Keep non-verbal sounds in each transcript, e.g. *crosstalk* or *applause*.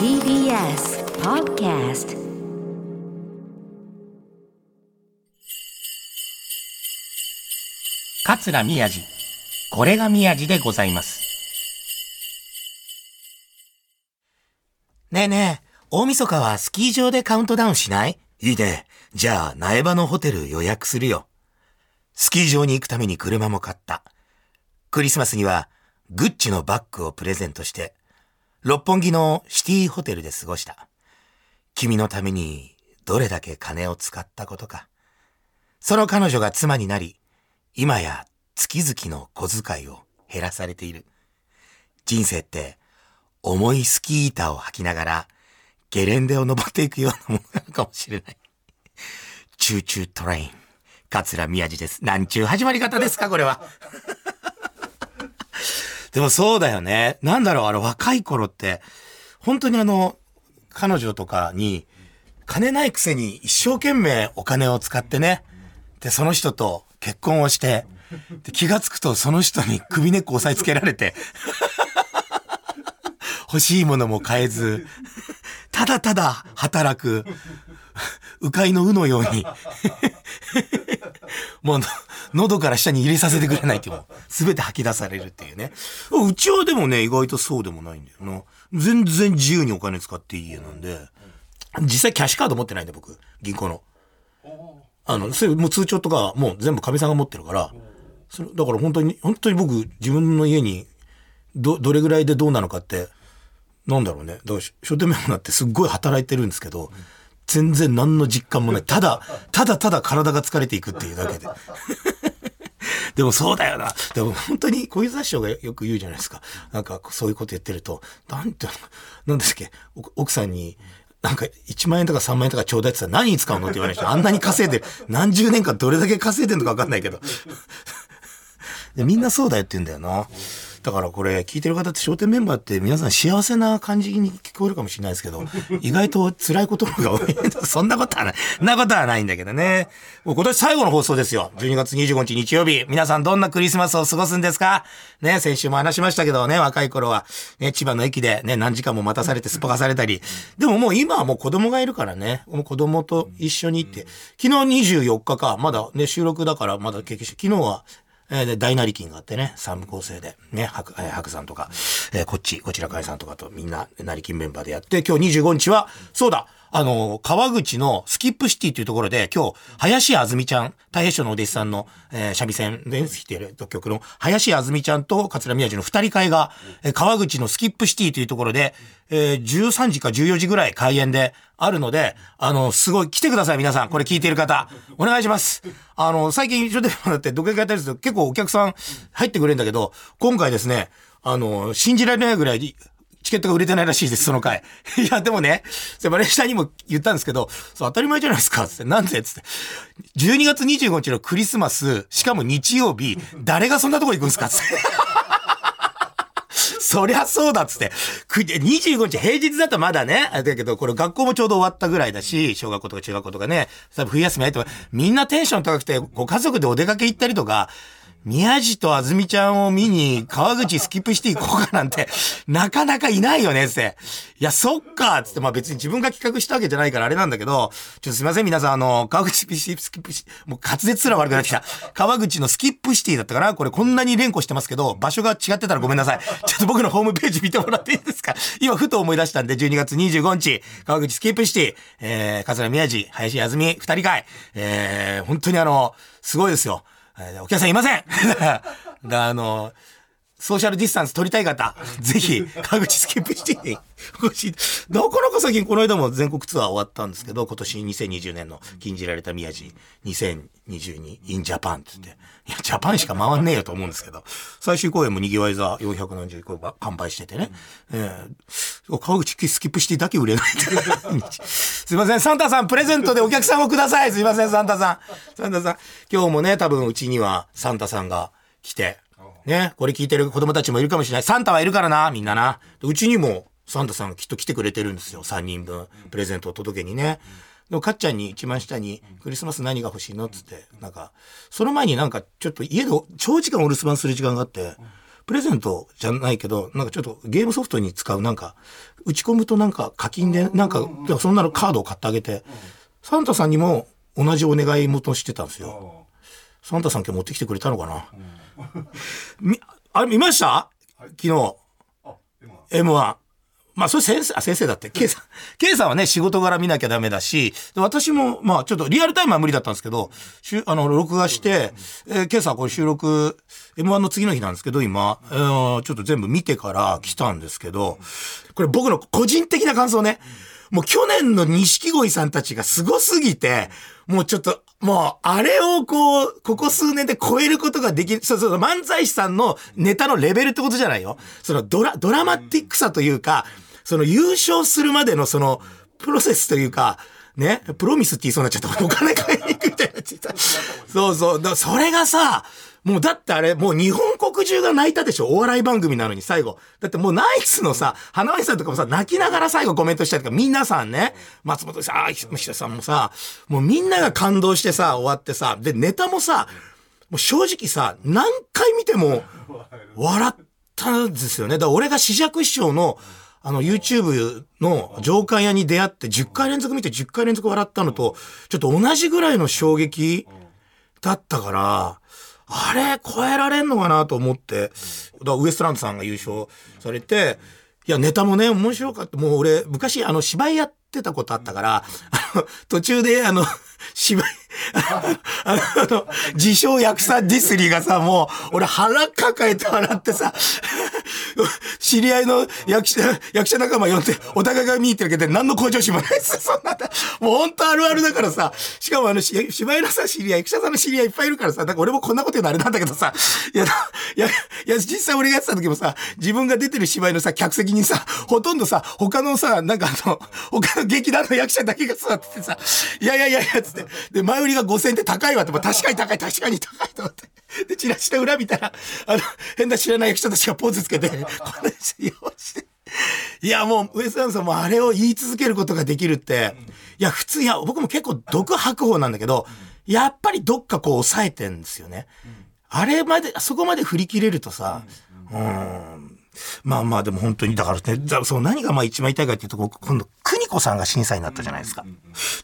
TBS Podcast 桂宮治。これが宮治でございます。ねえねえ、大晦日はスキー場でカウントダウンしない？いいね。じゃあ、苗場のホテル予約するよ。スキー場に行くために車も買った。クリスマスには、グッチのバッグをプレゼントして、六本木のシティホテルで過ごした。君のために、どれだけ金を使ったことか。その彼女が妻になり、今や月々の小遣いを減らされている。人生って重いスキー板を履きながらゲレンデを登っていくようなものなのかもしれない。 Choo Choo TRAIN。桂宮治です。なんちゅう始まり方ですかこれは。でもそうだよね。なんだろう、あの若い頃って、本当にあの、彼女とかに、金ないくせに一生懸命お金を使ってね、で、その人と結婚をして、で気がつくとその人に首根っこ押さえつけられて、*laughs* 欲しいものも買えず、ただただ働く、迂回の鵜のように、*laughs* もう喉から下に入れさせてくれないっていうもう、すべて吐き出されるっていうね。うちはでもね、意外とそうでもないんだよな。全然自由にお金使っていい家なんで、実際キャッシュカード持ってないんで僕、銀行の。あの、それもう通帳とかもう全部かみさんが持ってるから、それだから本当に、本当に僕自分の家にど、どれぐらいでどうなのかって、なんだろうね。だから書店メモになってすっごい働いてるんですけど、全然何の実感もない。ただ、ただただ体が疲れていくっていうだけで。でもそうだよな。でも本当に小遊三師匠がよく言うじゃないですか。なんかそういうこと言ってると、なんて、なんですっけ、奥さんに、なんか1万円とか3万円とかちょうだいって言ったら何に使うのって言われる人あんなに稼いでる。何十年間どれだけ稼いでるのかわかんないけど。でみんなそうだよって言うんだよな。だからこれ聞いてる方って商店メンバーって皆さん幸せな感じに聞こえるかもしれないですけど、*laughs* 意外と辛いことが多い。そんなことはない。そんなことはないんだけどね。もう今年最後の放送ですよ。12月25日日曜日。皆さんどんなクリスマスを過ごすんですか？ね、先週も話しましたけどね、若い頃は、ね、千葉の駅でね、何時間も待たされてすっぽかされたり。でももう今はもう子供がいるからね、もう子供と一緒に行って、昨日24日か、まだね、収録だからまだ経験して、昨日は、えーで、大なり金があってね、三部構成で、ね、白、え白さんとか、えーこっち、こちら海さんとかとみんな、なり金メンバーでやって、今日25日は、そうだ、あの、川口のスキップシティというところで、今日、林あずみちゃん、太平師匠のお弟子さんの、えー、三味線で弾いている曲の、林あずみちゃんと桂宮治の二人会が、えー川口のスキップシティというところで、えー13時か14時ぐらい開演であるので、あの、すごい、来てください、皆さん。これ聞いている方。お願いします。あの、最近、一緒でもらって、どこかやったりすると、結構お客さん入ってくれるんだけど、今回ですね、あの、信じられないぐらい、チケットが売れてないらしいです、その回。いや、でもね、それマネージャーにも言ったんですけど、そう当たり前じゃないですか、つって。なんでつって。12月25日のクリスマス、しかも日曜日、誰がそんなとこ行くんですかつって。*laughs* そりゃそうだっつって。く25日平日だとまだね、あれだけど、これ学校もちょうど終わったぐらいだし、小学校とか中学校とかね、多分冬休み入ってもみんなテンション高くて、ご家族でお出かけ行ったりとか、宮地とあずみちゃんを見に川口スキップシティ行こうかなんて、*laughs* なかなかいないよねって。いや、そっかつって、まあ別に自分が企画したわけじゃないからあれなんだけど、ちょっとすいません皆さん、あの、川口スキップシティ、もう滑舌すら悪くなってきた。川口のスキップシティだったかな？これこんなに連呼してますけど、場所が違ってたらごめんなさい。ちょっと僕のホームページ見てもらっていいですか？今ふと思い出したんで、12月25日、川口スキップシティ、えー、桂宮治、林あずみ、二人会、えー、本当にあの、すごいですよ。えーお客さんいません。*laughs* だあの、ソーシャルディスタンス取りたい方、ぜひ、川口スキップシティに *laughs* お越し、なかなか最近この間も全国ツアー終わったんですけど、今年2020年の禁じられた宮治2022 in Japan って言って、いや、ジャパンしか回んねえよと思うんですけど、最終公演も賑わい座400何十個が完売しててね、えー川口スキップシティだけ売れない。*laughs* すいません、サンタさんプレゼントでお客さんをください。すいません、サンタさん。サンタさん。今日もね、多分うちにはサンタさんが来て、ね、これ聞いてる子供たちもいるかもしれない。サンタはいるからな、みんなな。うちにもサンタさんきっと来てくれてるんですよ。3人分。プレゼントを届けにね。でも、かっちゃんに一番下に、クリスマス何が欲しいのつって、なんか、その前になんか、ちょっと家で長時間お留守番する時間があって、プレゼントじゃないけど、なんかちょっとゲームソフトに使うなんか、打ち込むとなんか課金で、なんか、そんなのカードを買ってあげて、サンタさんにも同じお願い事してたんですよ。サンタさん今日持ってきてくれたのかな、みあれ見ました？昨日。M1。まあ、それ先生、あ、先生だって。K さん。K さんはね、仕事柄見なきゃダメだし、で私も、まあ、ちょっとリアルタイムは無理だったんですけど、しゅあの、録画して、えー、さんこれ収録、M1 の次の日なんですけど、今、えーちょっと全部見てから来たんですけど、これ僕の個人的な感想ね。もう去年の錦鯉さんたちがすごすぎて、もうちょっと、もう、あれをこう、ここ数年で超えることができる、そうそう、漫才師さんのネタのレベルってことじゃないよ。そのドラ、ドラマティックさというか、その優勝するまでのその、プロセスというか、ね、プロミスって言いそうになっちゃった。お金買いに行くみたいなやつ言った。*laughs* そうそう。それがさ、もうだってあれ、もう日本国中が泣いたでしょ？お笑い番組なのに最後。だってもうナイツのさ、花輪さんとかもさ、泣きながら最後コメントしたりとか、皆さんね、松本さん、あ、石田さんもさ、もうみんなが感動してさ、終わってさ、で、ネタもさ、もう正直さ、何回見ても笑ったんですよね。だから俺が紫尺師匠の、あの、YouTube の上官屋に出会って10回連続見て10回連続笑ったのと、ちょっと同じぐらいの衝撃だったから、あれ超えられんのかなと思って、だウエストランドさんが優勝されて、いや、ネタもね、面白かった。もう俺、昔、あの、芝居やってたことあったから、途中で、あの、芝居、あの、自称役者ディスリーがさ、もう、俺腹抱えて笑ってさ、知り合いの役者、役者仲間呼んで、お互いが見に行ってるけど、何の向上心もないです。そんな、もう本当あるあるだからさ、しかもあの、芝居のさ、知り合い、役者さんの知り合いいっぱいいるからさ、なんか俺もこんなこと言うのあれなんだけどさ、いや、いや、いや、実際俺がやってた時もさ、自分が出てる芝居のさ、客席にさ、ほとんどさ、他のさ、なんかあの、他の劇団の役者だけが座っててさ、いやいやいや、つって、で、前売りが5000円って高いわって、まあ確かに高い、確かに高いと思って。で、チラシの裏見たら、あの、変な知らない役者たちがポーズつけて、こんな人用意して。いや、もう、ウエストランドさんもあれを言い続けることができるって、いや、普通、いや、僕も結構毒吐く方なんだけど、やっぱりどっかこう抑えてんですよね。あれまで、そこまで振り切れるとさ、うん。まあまあでも本当に、だからね、だそう何がまあ一番言いかっていうと、今度、邦子さんが審査になったじゃないですか。だか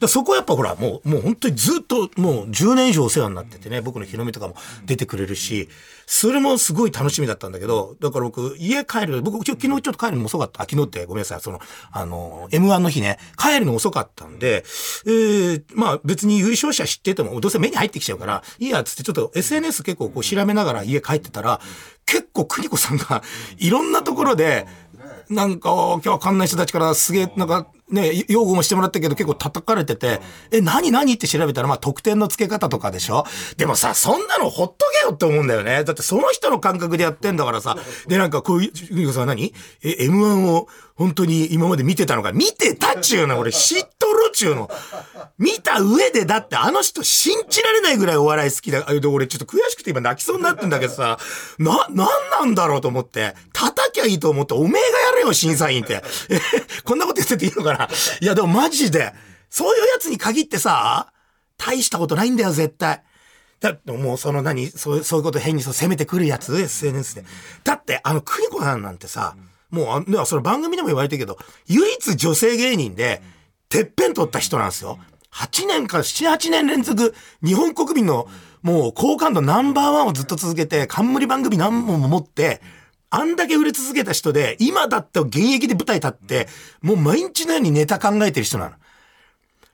らそこはやっぱほら、もう、もう本当にずっともう10年以上お世話になっててね、僕の日の目とかも出てくれるし、それもすごい楽しみだったんだけど、だから僕、家帰る、僕、昨日ちょっと帰るのも遅かった。あ、昨日ってごめんなさい、その、あの、M1 の日ね、帰るの遅かったんで、えー、まあ別に優勝者知ってても、どうせ目に入ってきちゃうから、いいや、つってちょっと SNS 結構こう調べながら家帰ってたら、結構邦子さんがいろんなところで、なんか、今日わかんない人たちからすげえ、なんか、ね、擁護もしてもらったけど結構叩かれてて、え、何何って調べたら、まあ、得点の付け方とかでしょ？でもさ、そんなのほっとけよって思うんだよね。だってその人の感覚でやってんだからさ。で、なんかこういう、ゆうこさん何？え、M1 を本当に今まで見てたのか見てたっちゅうの俺知っとるっちゅうの。見た上でだってあの人信じられないぐらいお笑い好きだ。あで俺ちょっと悔しくて今泣きそうになってんだけどさ、な、なんなんだろうと思って、叩きゃいいと思って、おめえがやれよ、審査員って。*laughs* こんなこと言ってていいのかないや、でもマジで、そういうやつに限ってさ、大したことないんだよ、絶対。だってもうその何、そうそういうこと変にそう攻めてくるやつ、SNS で。だって、あの、邦子さんなんてさ、もうあ、ではその番組でも言われてるけど、唯一女性芸人で、てっぺん取った人なんですよ。8年から7、8年連続、日本国民の、もう好感度ナンバーワンをずっと続けて、冠番組何本も持って、あんだけ売れ続けた人で、今だって現役で舞台立って、もう毎日のようにネタ考えてる人なの。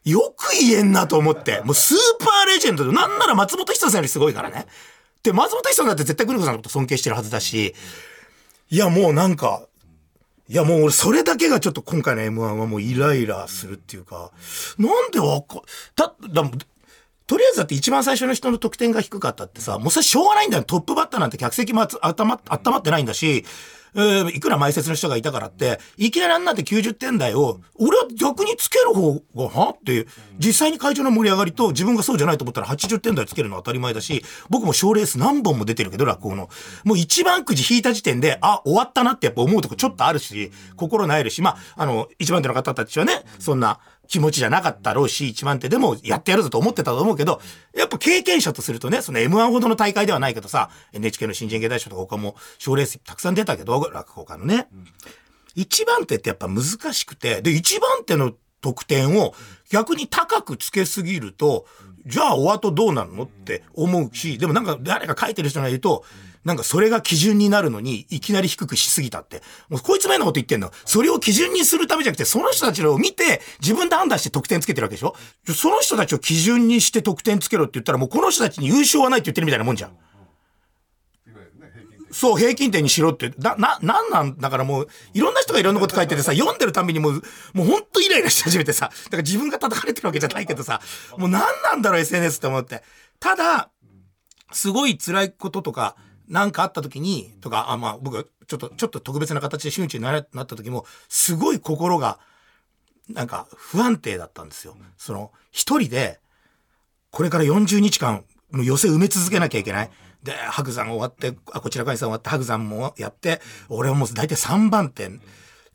よく言えんなと思って。もうスーパーレジェンドで、なんなら松本人志さんよりすごいからね。で、松本人志さんだって絶対邦子さんのこと尊敬してるはずだし、いやもうなんか、いやもう俺それだけがちょっと今回の M1 はもうイライラするっていうか、なんでわか、た、だ、とりあえずだって一番最初の人の得点が低かったってさ、もうそれしょうがないんだよ。トップバッターなんて客席もあつ頭、温まってないんだし、えーいくら前説の人がいたからって、いきなりあんなって90点台を、俺は逆につける方が、は？っていう、実際に会場の盛り上がりと自分がそうじゃないと思ったら80点台つけるのは当たり前だし、僕も賞レース何本も出てるけど、落語の。もう一番くじ引いた時点で、あ、終わったなってやっぱ思うとこちょっとあるし、心なえるし、まあ、あの、一番手の方たちはね、そんな、気持ちじゃなかったろうし、一番手でもやってやるぞと思ってたと思うけど、やっぱ経験者とするとね、その M1 ほどの大会ではないけどさ、NHK の新人芸大賞とか他も賞レースたくさん出たけど、落語家のね。一番手ってやっぱ難しくて、で、一番手の得点を逆に高くつけすぎると、じゃあお後どうなるのって思うし、でもなんか誰か書いてる人がいると、なんかそれが基準になるのに、いきなり低くしすぎたって。もうこいつも変なこと言ってんの。それを基準にするためじゃなくて、その人たちを見て、自分で判断して得点つけてるわけでしょ？その人たちを基準にして得点つけろって言ったら、もうこの人たちに優勝はないって言ってるみたいなもんじゃん。そう、平均点にしろって。な、な、なんなんだからもう、いろんな人がいろんなこと書いててさ、読んでるたびにもう、もうほんとイライラし始めてさ、だから自分が叩かれてるわけじゃないけどさ、もうなんなんだろう SNS って思って。ただ、すごい辛いこととか、なんかあった時に、とか、あ、まあ僕はちょっと、ちょっと特別な形で周知にななった時も、すごい心が、なんか不安定だったんですよ。その、一人で、これから40日間、もう寄せ埋め続けなきゃいけない。で、白山終わって、あ、こちらかにさん終わって、白山もやって、俺はもう大体3番手。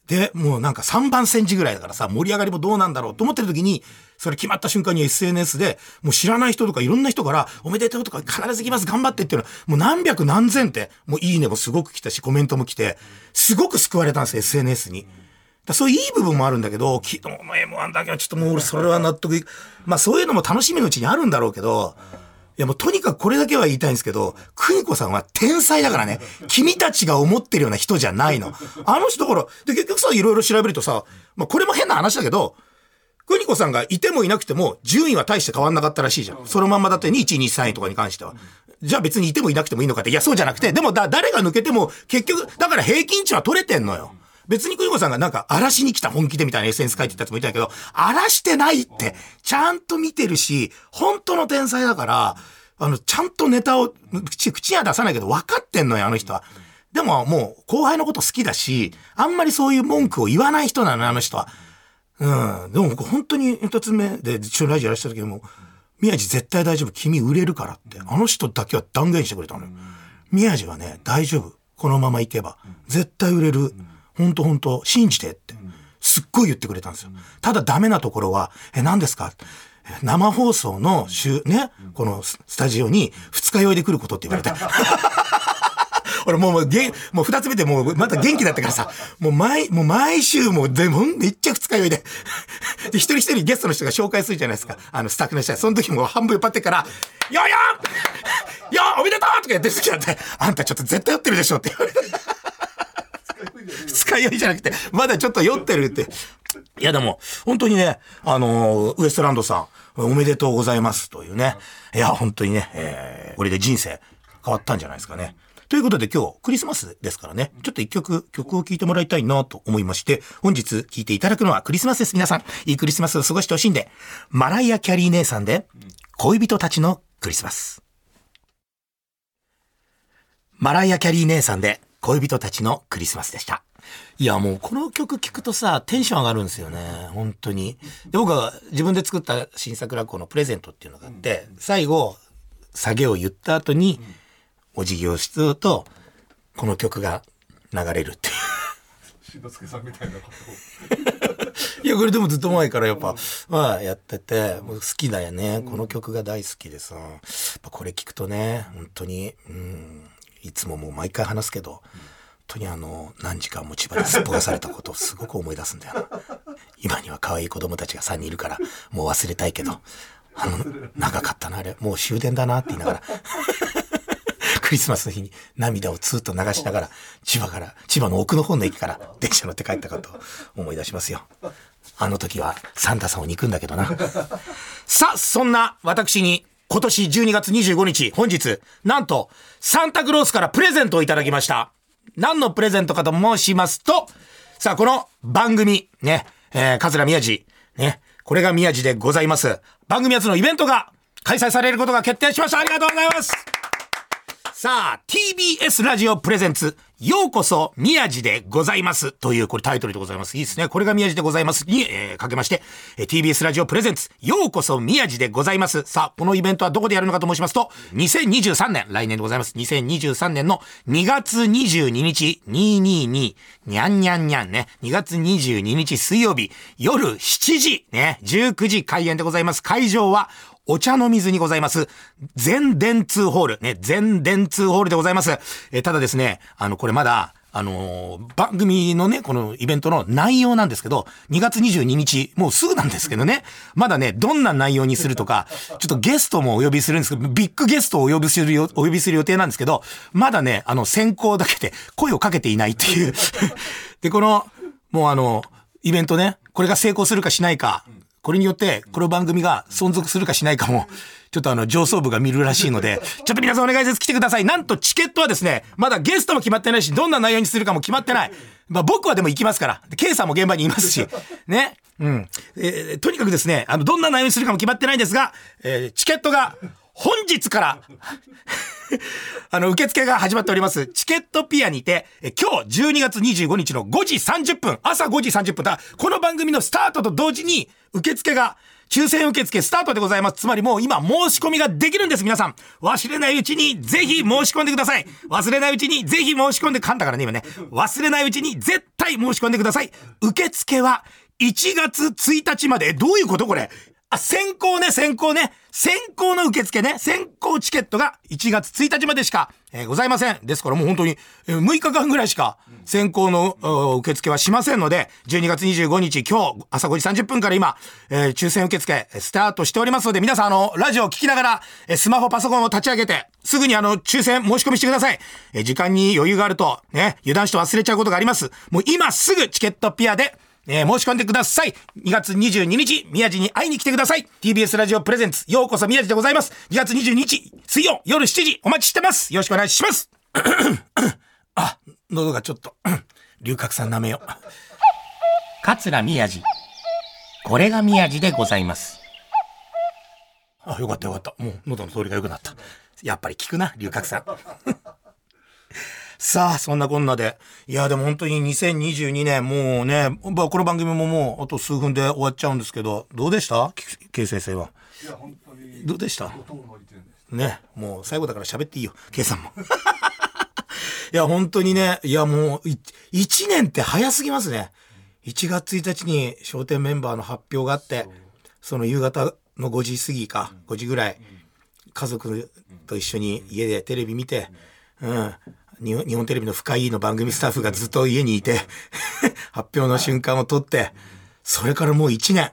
で、もうなんか3番戦時ぐらいだからさ、盛り上がりもどうなんだろうと思ってる時に、それ決まった瞬間に SNS で、もう知らない人とかいろんな人から、おめでとうとか必ず来ます、頑張ってっていうのは、もう何百何千って、もういいねもすごく来たし、コメントも来て、すごく救われたんですよ、SNS に。だそういういい部分もあるんだけど、昨日の M1 だけはちょっともう俺それは納得いくまあそういうのも楽しみのうちにあるんだろうけど、いやもうとにかくこれだけは言いたいんですけど、邦子さんは天才だからね。君たちが思ってるような人じゃないの。あの人だから、で結局さ、いろいろ調べるとさ、まあこれも変な話だけど、邦子さんがいてもいなくても、順位は大して変わんなかったらしいじゃん。そのまんまだって2、1、2、3位とかに関しては。じゃあ別にいてもいなくてもいいのかって。いや、そうじゃなくて、でもだ、誰が抜けても、結局、だから平均値は取れてんのよ。別に邦子さんがなんか荒らしに来た本気でみたいな SNS 書いてたやつもいたけど、荒らしてないって、ちゃんと見てるし、本当の天才だから、あの、ちゃんとネタを、口、口には出さないけど分かってんのよ、あの人は。でももう、後輩のこと好きだし、あんまりそういう文句を言わない人なの、あの人は。うん。でも僕本当に一つ目で一緒にラジオやらせた時も、宮地絶対大丈夫。君売れるからって。あの人だけは断言してくれたのよ。宮地はね、大丈夫。このまま行けば。絶対売れる。本当本当信じてって。すっごい言ってくれたんですよ。ただダメなところは、え、何ですか？生放送の週、ね、このスタジオに二日酔いで来ることって言われて。俺もう、もう、げもう二つ目でもう、また元気だったからさ、もう毎、もう毎週もう、でも、めっちゃ二日酔いで。で、*laughs* 一人一人ゲストの人が紹介するじゃないですか。あの、スタッフの人は。その時も半分酔っ払ってから、よよよおめでとうとかやってる時なんて、あんたちょっと絶対酔ってるでしょって言われて。*laughs* 二日酔いじゃなくて、まだちょっと酔ってるって。いやでも、本当にね、あのーウエストランドさん、おめでとうございますというね。いや、本当にね、えー、これで人生変わったんじゃないですかね。ということで今日クリスマスですからね、ちょっと一曲曲を聴いてもらいたいなと思いまして、本日聴いていただくのはクリスマスです。皆さん、いいクリスマスを過ごしてほしいんで、マライア・キャリー姉さんで、恋人たちのクリスマス。マライア・キャリー姉さんで恋人たちのクリスマスでした。いや、もうこの曲聴くとさ、テンション上がるんですよね。本当に。で、僕は自分で作った新作落語のプレゼントっていうのがあって、最後、下げを言った後に、お辞儀をすると、この曲が流れるっていう。しんのすけさんみたいなことを。いや、これでもずっと前からやっぱ、まあやってて、もう好きだよね。この曲が大好きでさ、やっぱこれ聞くとね、本当に、うん、いつももう毎回話すけど、本当にあの、何時間も千葉ですっぽかされたことをすごく思い出すんだよな。今には可愛い子供たちが3人いるから、もう忘れたいけど、あの、長かったな、あれ。もう終電だなって言いながら。クリスマスの日に涙をツーッと流しながら、千葉から、千葉の奥の方の駅から電車乗って帰ったことを思い出しますよ。あの時はサンタさんを憎んだけどな。さあ、そんな私に今年12月25日、本日、なんと、サンタクロースからプレゼントをいただきました。何のプレゼントかと申しますと、さあ、この番組、ね、えー、桂宮治、ね、これが宮治でございます。番組初のイベントが開催されることが決定しました。ありがとうございます。さあ、TBS ラジオプレゼンツ、ようこそ宮地でございます。という、これタイトルでございます。いいですね。これが宮地でございますに、えーかけまして、えー TBS ラジオプレゼンツ、ようこそ宮地でございます。さあ、このイベントはどこでやるのかと申しますと、2023年、来年でございます。2023年の2月22日、222、にゃんにゃんにゃんね。2月22日水曜日、夜7時、ね、19時開演でございます。会場は、お茶の水にございます。全電通ホール。ね、全電通ホールでございます。えただですね、あの、これまだ、あのー番組のね、このイベントの内容なんですけど、2月22日、もうすぐなんですけどね、まだね、どんな内容にするとか、ちょっとゲストもお呼びするんですけど、ビッグゲストをお呼びするよ、お呼びする予定なんですけど、まだね、あの、先行だけで声をかけていないっていう。*laughs* で、この、もうあの、イベントね、これが成功するかしないか、これによって、この番組が存続するかしないかも、ちょっとあの、上層部が見るらしいので、*laughs* ちょっと皆さんお願いです。来てください。なんとチケットはですね、まだゲストも決まってないし、どんな内容にするかも決まってない。まあ僕はでも行きますから。で K さんも現場にいますし、*laughs* ね。うん。えーとにかくですね、あの、どんな内容にするかも決まってないんですが、えーチケットが本日から、*laughs* あの、受付が始まっております。チケットピアにて、え今日12月25日の5時30分、朝5時30分だ。この番組のスタートと同時に、受付が、抽選受付スタートでございます。つまりもう今申し込みができるんです、皆さん。忘れないうちにぜひ申し込んでください。忘れないうちにぜひ申し込んで、噛んだからね、今ね。忘れないうちに絶対申し込んでください。受付は1月1日まで。どういうことこれ？あ、先行ね、先行ね。先行の受付ね。先行チケットが1月1日までしか、えーございません。ですからもう本当に、えー6日間ぐらいしか先行の、お受付はしませんので、12月25日今日朝5時30分から今、えー抽選受付スタートしておりますので、皆さんあの、ラジオを聞きながら、えースマホ、パソコンを立ち上げて、すぐにあの、抽選申し込みしてください。え時間に余裕があると、ね、油断して忘れちゃうことがあります。もう今すぐチケットピアで、えー申し込んでください。2月22日、宮地に会いに来てください。TBS ラジオプレゼンツ、ようこそ宮地でございます。2月22日、水曜夜7時、お待ちしてます。よろしくお願いします。*coughs* あ、喉がちょっと、*coughs* 龍角散舐めよう。桂宮治。これが宮治でございます。あ、よかったよかった。もう喉の通りが良くなった。やっぱり効くな、龍角散。さあ、そんなこんなで。いや、でも本当に2022年、もうね、まあこの番組ももうあと数分で終わっちゃうんですけど、どうでした？ケイ先生は。いや本当にどうでした？ね、もう最後だから喋っていいよ、ケイさんも。*laughs* いや、本当にね、いやもう、い一年って早すぎますね。1月1日に商店メンバーの発表があって、その夕方の5時過ぎか、5時ぐらい、家族と一緒に家でテレビ見て、うん。日本テレビの深いの番組スタッフがずっと家にいて、*laughs* 発表の瞬間を撮って、それからもう1年。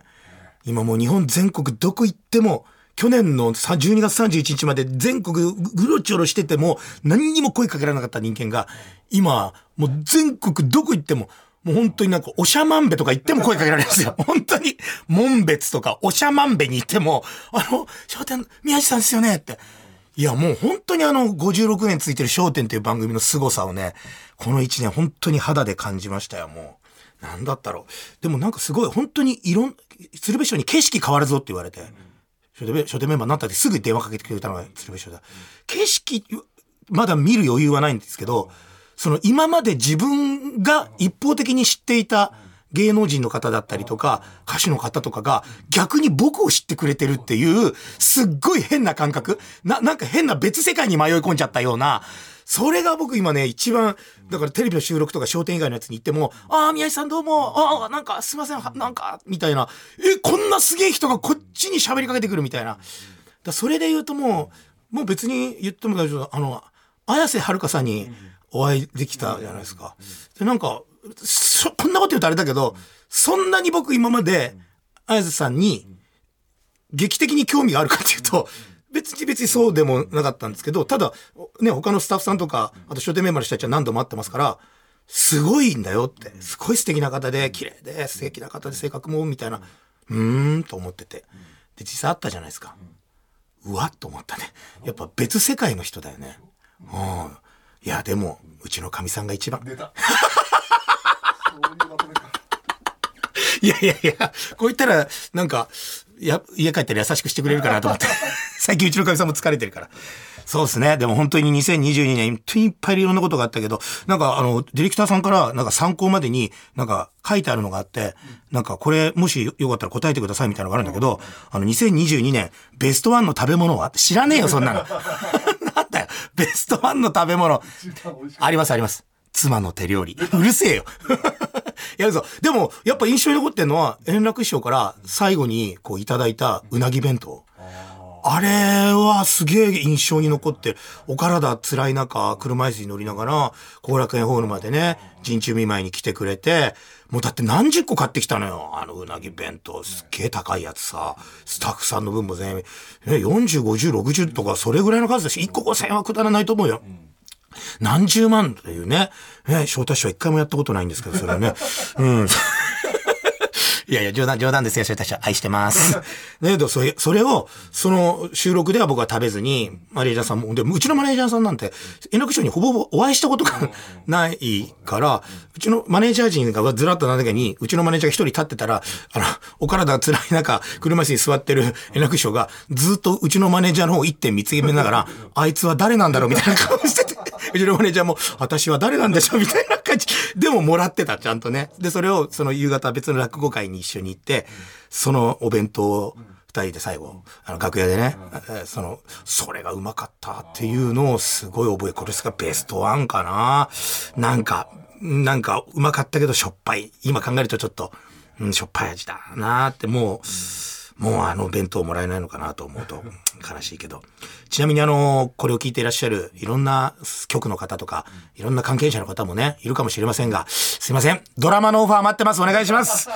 今もう日本全国どこ行っても、去年の12月31日まで全国ぐろちょろしてても何にも声かけられなかった人間が、今、もう全国どこ行っても、もう本当になんか、おしゃまんべとか行っても声かけられるんですよ。*laughs* 本当に、門別とか、おしゃまんべに行っても、あの、商店、宮地さんですよねって。いや、もう本当にあの、56年ついてる商店っていう番組の凄さをね、この1年本当に肌で感じましたよ、もう。なんだったろう。でもなんかすごい、本当にいろん、鶴瓶師匠に景色変わるぞって言われて、書店書店メンバーになったってすぐ電話かけてくれたのが鶴瓶師匠だ。景色、まだ見る余裕はないんですけど、その今まで自分が一方的に知っていた芸能人の方だったりとか、歌手の方とかが逆に僕を知ってくれてるっていう、すっごい変な感覚な、なんか変な別世界に迷い込んじゃったような、それが僕今ね、一番、だからテレビの収録とか商店以外のやつに行っても、ああ、宮治さんどうも、ああ、なんかすいません、なんか、みたいな、え、こんなすげえ人がこっちに喋りかけてくるみたいな。だそれで言うともう、もう別に言っても大丈夫。あの、綾瀬はるかさんにお会いできたじゃないですか。で、なんか、そこんなこと言うとあれだけど、そんなに僕今まで、綾瀬さんに、劇的に興味があるかっていうと、別に別にそうでもなかったんですけど、ただ、ね、他のスタッフさんとか、あと書店メンバーの人たちは何度も会ってますから、すごいんだよって、すごい素敵な方で、綺麗で、素敵な方で、性格も、みたいな、うーんと思ってて。で、実際あったじゃないですか。うわっと思ったね。やっぱ別世界の人だよね。うん。いや、でも、うちのかみさんが一番。出たそういうまとめかいやいやいや、こう言ったら、なんか、や、家帰ったら優しくしてくれるかなと思って。*laughs* 最近うちのかみさんも疲れてるから。そうですね。でも本当に2022年、本当にいっぱいいろんなことがあったけど、なんかあの、ディレクターさんから、なんか参考までに、なんか書いてあるのがあって、なんかこれ、もしよかったら答えてくださいみたいなのがあるんだけど、あの、2022年、ベストワンの食べ物は？知らねえよ、そんなの。*laughs* なんだよ、ベストワンの食べ物。あります、あります。妻の手料理。うるせえよ。*laughs* やるぞ。でも、やっぱ印象に残ってんのは、円楽師匠から最後にこういただいたうなぎ弁当。あれはすげえ印象に残ってる。お体辛い中、車椅子に乗りながら、後楽園ホールまでね、陣中見舞いに来てくれて、もうだって何十個買ってきたのよ。あのうなぎ弁当。すっげえ高いやつさ。スタッフさんの分も全員、ね、40、50、60とかそれぐらいの数だし、1個5000円はくだらないと思うよ。何十万というね。ね、翔太師匠は一回もやったことないんですけど、それはね。*laughs* うん。*laughs* いやいや、冗談、冗談ですよ、翔太師匠。愛してます。だけど、それ、それを、その収録では僕は食べずに、マネージャーさんも、で、うちのマネージャーさんなんて、円楽師匠にほぼほぼお会いしたことがないから、うちのマネージャー陣がずらっとなだけに、うちのマネージャーが一人立ってたら、あの、お体辛い中、車椅子に座ってる円楽師匠が、ずっとうちのマネージャーの方を一点見つめながら、あいつは誰なんだろうみたいな顔してて、うちのマネージャーも、私は誰なんでしょうみたいな感じ。*laughs* でももらってた、ちゃんとね。で、それを、その夕方別の落語会に一緒に行って、そのお弁当を、二人で最後、あの、楽屋でね、えーその、それがうまかったっていうのをすごい覚え、これがベストワンかななんか、なんか、うまかったけどしょっぱい。今考えるとちょっと、うん、しょっぱい味だなって、もう、もうあの弁当もらえないのかなと思うと悲しいけど。ちなみにあの、これを聞いていらっしゃるいろんな局の方とか、いろんな関係者の方もね、いるかもしれませんが、すいません。ドラマのオファー待ってます。お願いします。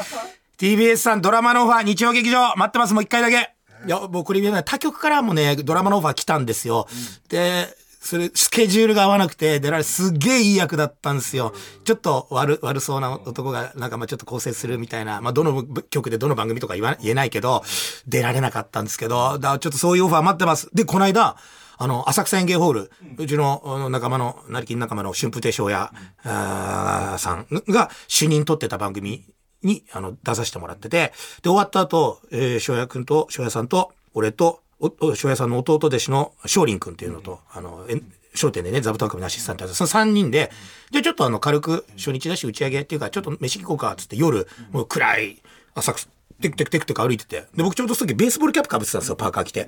TBS さんドラマのオファー日曜劇場待ってます。もう一回だけ。いや、僕これ、他局からもね、ドラマのオファー来たんですよ。で、それ、スケジュールが合わなくて、出られ、すっげえいい役だったんですよ。ちょっと悪、悪そうな男が、なんかまあちょっと構成するみたいな、まあどの局でどの番組とか言わ、言えないけど、出られなかったんですけど、だちょっとそういうオファー待ってます。で、この間、あの、浅草園芸ホール、うちの仲間の、成金仲間の春風亭昇也さんが主任取ってた番組に、あの、出させてもらってて、で、終わった後、えー、翔也くんと、翔也さんと、俺と、お、お翔也さんの弟弟子の翔林くんっていうのと、あの、え商店でね、座布団組のアシスタントその3人で、じゃあちょっとあの、軽く初日だし打ち上げっていうか、ちょっと飯行こうか、つって夜、もう暗い、浅草、テクテクテクテク歩いてて、で、僕ちょうどその時ベースボールキャップかぶってたんですよ、パーカー着て。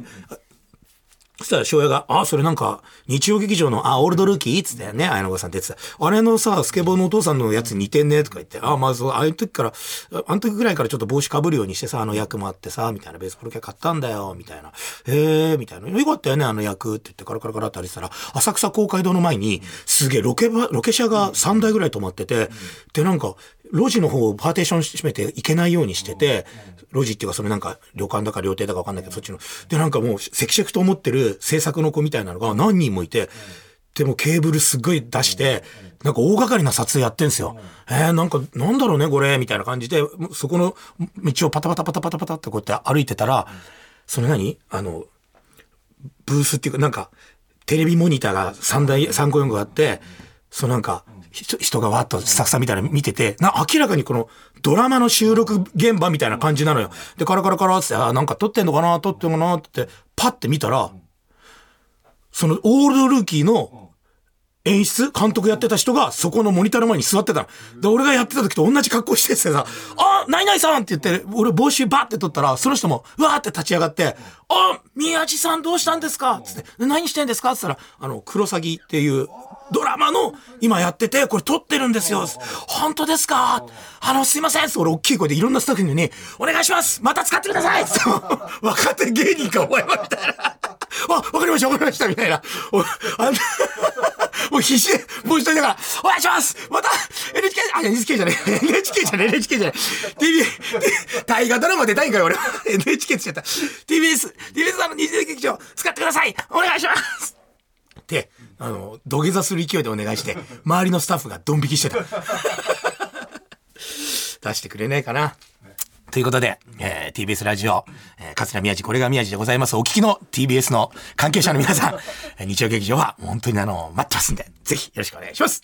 そしたら、翔也が、あ、それなんか、日曜劇場の、あ、オールドルーキーっつってね、綾野剛さんって言ってた。あれのさ、スケボーのお父さんのやつ似てんねとか言って、あ、まあ、そう、ああいう時から、あの時ぐらいからちょっと帽子かぶるようにしてさ、あの役もあってさ、みたいな、ベースボールキャ買ったんだよ、みたいな。へえ、みたいな。よかったよね、あの役って言って、カラカラカラって歩いてたら、浅草公会堂の前に、すげえロケ、ロケ車が3台ぐらい止まってて、で、なんか、路地の方をパーテーション閉めて行けないようにしてて、路地っていうかそれなんか旅館だか料亭だかわかんないけど、そっちの。で、なんかもう、せきせきと思ってる制作の子みたいなのが何人もいて、でもケーブルすっごい出して、なんか大掛かりな撮影やってんすよ。えー、なんか、なんだろうね、これ、みたいな感じで、そこの道をパタパタパタパタパタってこうやって歩いてたら、それ何？あの、ブースっていうか、なんか、テレビモニターが3台、3個4個あって、そうなんか、人人がわっとスタッフさんみたいなの見てて、な、明らかにこのドラマの収録現場みたいな感じなのよ。で、カラカラカラって、あ、なんか撮ってんのかな撮ってんのかなって、パッて見たら、そのオールドルーキーの演出監督やってた人がそこのモニターの前に座ってたの。で、俺がやってた時と同じ格好しててさ、あ、ナイナイさんって言って、俺帽子バッて取ったら、その人も、わーって立ち上がって、あ、宮地さんどうしたんですかつって、何してんですかって言ったら、あの、クロサギっていう、ドラマの今やってて、これ撮ってるんですよ。本当ですか？あの、すいません俺大きい声でいろんなスタッフに、お願いしますまた使ってくださいって *laughs* 若手芸人かお前はみたいな。あ、わかりましたわかりましたみたいな。あんもう必死で、もう一人だから、お願いしますまた !NHK、あ、NHK じゃねえ。NHK じゃねえ。NHK じゃねえ。TV、大河ドラマ出たいんかよ、俺。NHK って言っちゃった。TBS、TBS さんの二次劇場使ってくださいお願いしますって、あの、土下座する勢いでお願いして、*laughs* 周りのスタッフがドン引きしてた。*laughs* 出してくれないかな。ということで、えー TBS ラジオ、えー桂宮治、これが宮治でございます。お聞きの TBS の関係者の皆さん、*laughs* えー日曜劇場は本当にあの、待ってますんで、ぜひよろしくお願いします。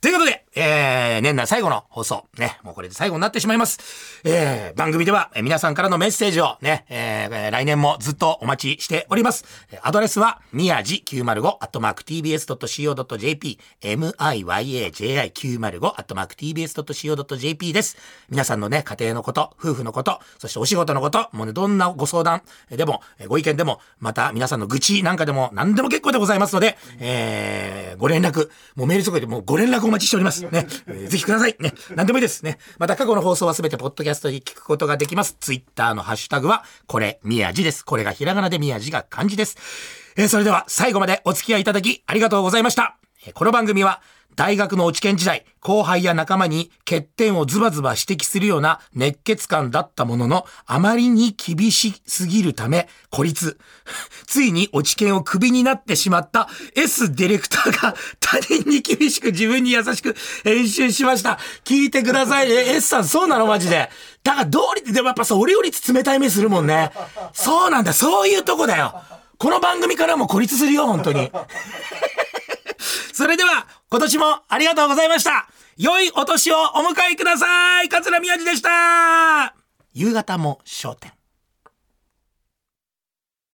ということで、えー、年内最後の放送、ね、もうこれで最後になってしまいます。えー、番組では、えー皆さんからのメッセージをね、えーえー来年もずっとお待ちしております。えーアドレスは、みやじ905、アットマーク tbs.co.jp、miyaji905、アットマーク tbs.co.jp です。皆さんのね、家庭のこと、夫婦のこと、そしてお仕事のこと、もうね、どんなご相相談でも、ご意見でも、また皆さんの愚痴なんかでも、何でも結構でございますので、えー、ご連絡、もうメールとかでもご連絡お待ちしております。ね、ぜひください。ね、何でもいいですね。また過去の放送はすべてポッドキャストで聞くことができます。ツイッターのハッシュタグは、これ、宮地です。これがひらがなで宮地が漢字です。えーそれでは最後までお付き合いいただきありがとうございました。えーこの番組は、大学の落ち研時代、後輩や仲間に欠点をズバズバ指摘するような熱血感だったものの、あまりに厳しすぎるため、孤立。*laughs* ついに落ち研をクビになってしまった S ディレクターが他人に厳しく自分に優しく編集しました。聞いてくださいね。*laughs* S さん、そうなの？マジで。だから道理ってでもやっぱさ、俺より冷たい目するもんね。そうなんだ、そういうとこだよ。この番組からも孤立するよ、本当に。それでは、今年もありがとうございました。良いお年をお迎えください。桂宮治でした。夕方も笑点。